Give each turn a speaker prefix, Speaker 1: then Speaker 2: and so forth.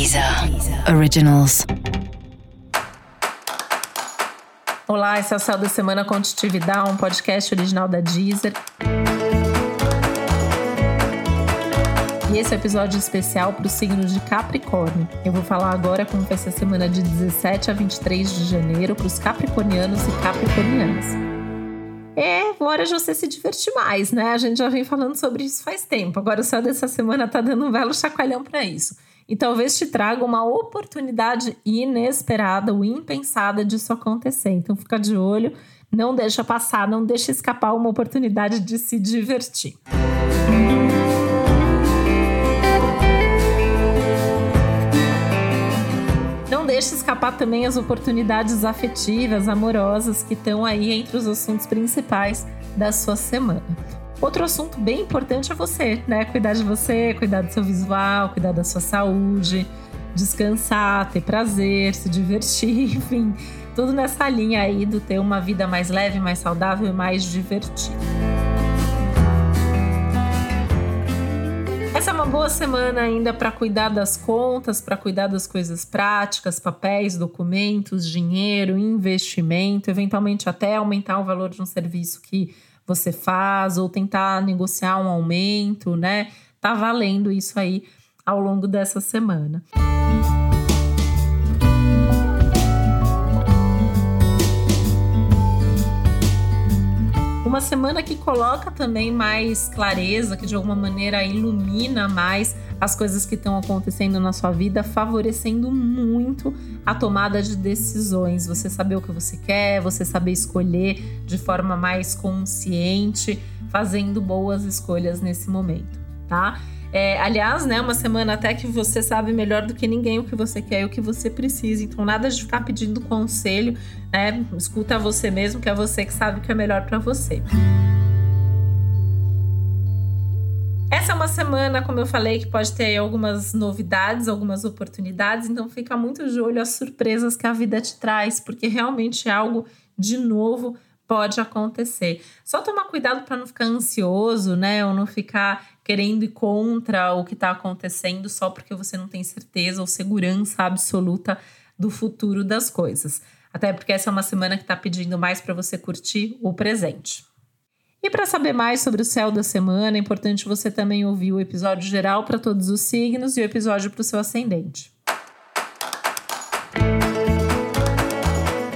Speaker 1: Deezer Originals.
Speaker 2: Olá, esse é o Céu da Semana Contitividade, um podcast original da Deezer. E esse é o episódio especial para os signos de Capricórnio. Eu vou falar agora como vai ser a semana de 17 a 23 de janeiro para os capricornianos e capricornianas. É hora de você se divertir mais, né? A gente já vem falando sobre isso faz tempo. Agora o céu dessa semana tá dando um belo chacoalhão para isso. E talvez te traga uma oportunidade inesperada ou impensada disso acontecer. Então fica de olho, não deixa passar, não deixa escapar uma oportunidade de se divertir. Não deixe escapar também as oportunidades afetivas, amorosas que estão aí entre os assuntos principais da sua semana. Outro assunto bem importante é você, né? Cuidar de você, cuidar do seu visual, cuidar da sua saúde, descansar, ter prazer, se divertir, enfim, tudo nessa linha aí do ter uma vida mais leve, mais saudável e mais divertida. Essa é uma boa semana ainda para cuidar das contas, para cuidar das coisas práticas, papéis, documentos, dinheiro, investimento, eventualmente até aumentar o valor de um serviço que você faz ou tentar negociar um aumento, né? Tá valendo isso aí ao longo dessa semana. Uma semana que coloca também mais clareza, que de alguma maneira ilumina mais as coisas que estão acontecendo na sua vida, favorecendo muito a tomada de decisões. Você saber o que você quer, você saber escolher de forma mais consciente, fazendo boas escolhas nesse momento, tá? É, aliás, né, uma semana até que você sabe melhor do que ninguém o que você quer e o que você precisa. Então, nada de ficar pedindo conselho, né? Escuta você mesmo, que é você que sabe o que é melhor para você. Essa é uma semana, como eu falei, que pode ter algumas novidades, algumas oportunidades, então fica muito de olho às surpresas que a vida te traz, porque realmente é algo de novo pode acontecer. Só tomar cuidado para não ficar ansioso, né? Ou não ficar querendo ir contra o que está acontecendo só porque você não tem certeza ou segurança absoluta do futuro das coisas. Até porque essa é uma semana que está pedindo mais para você curtir o presente. E para saber mais sobre o céu da semana, é importante você também ouvir o episódio geral para todos os signos e o episódio para o seu ascendente.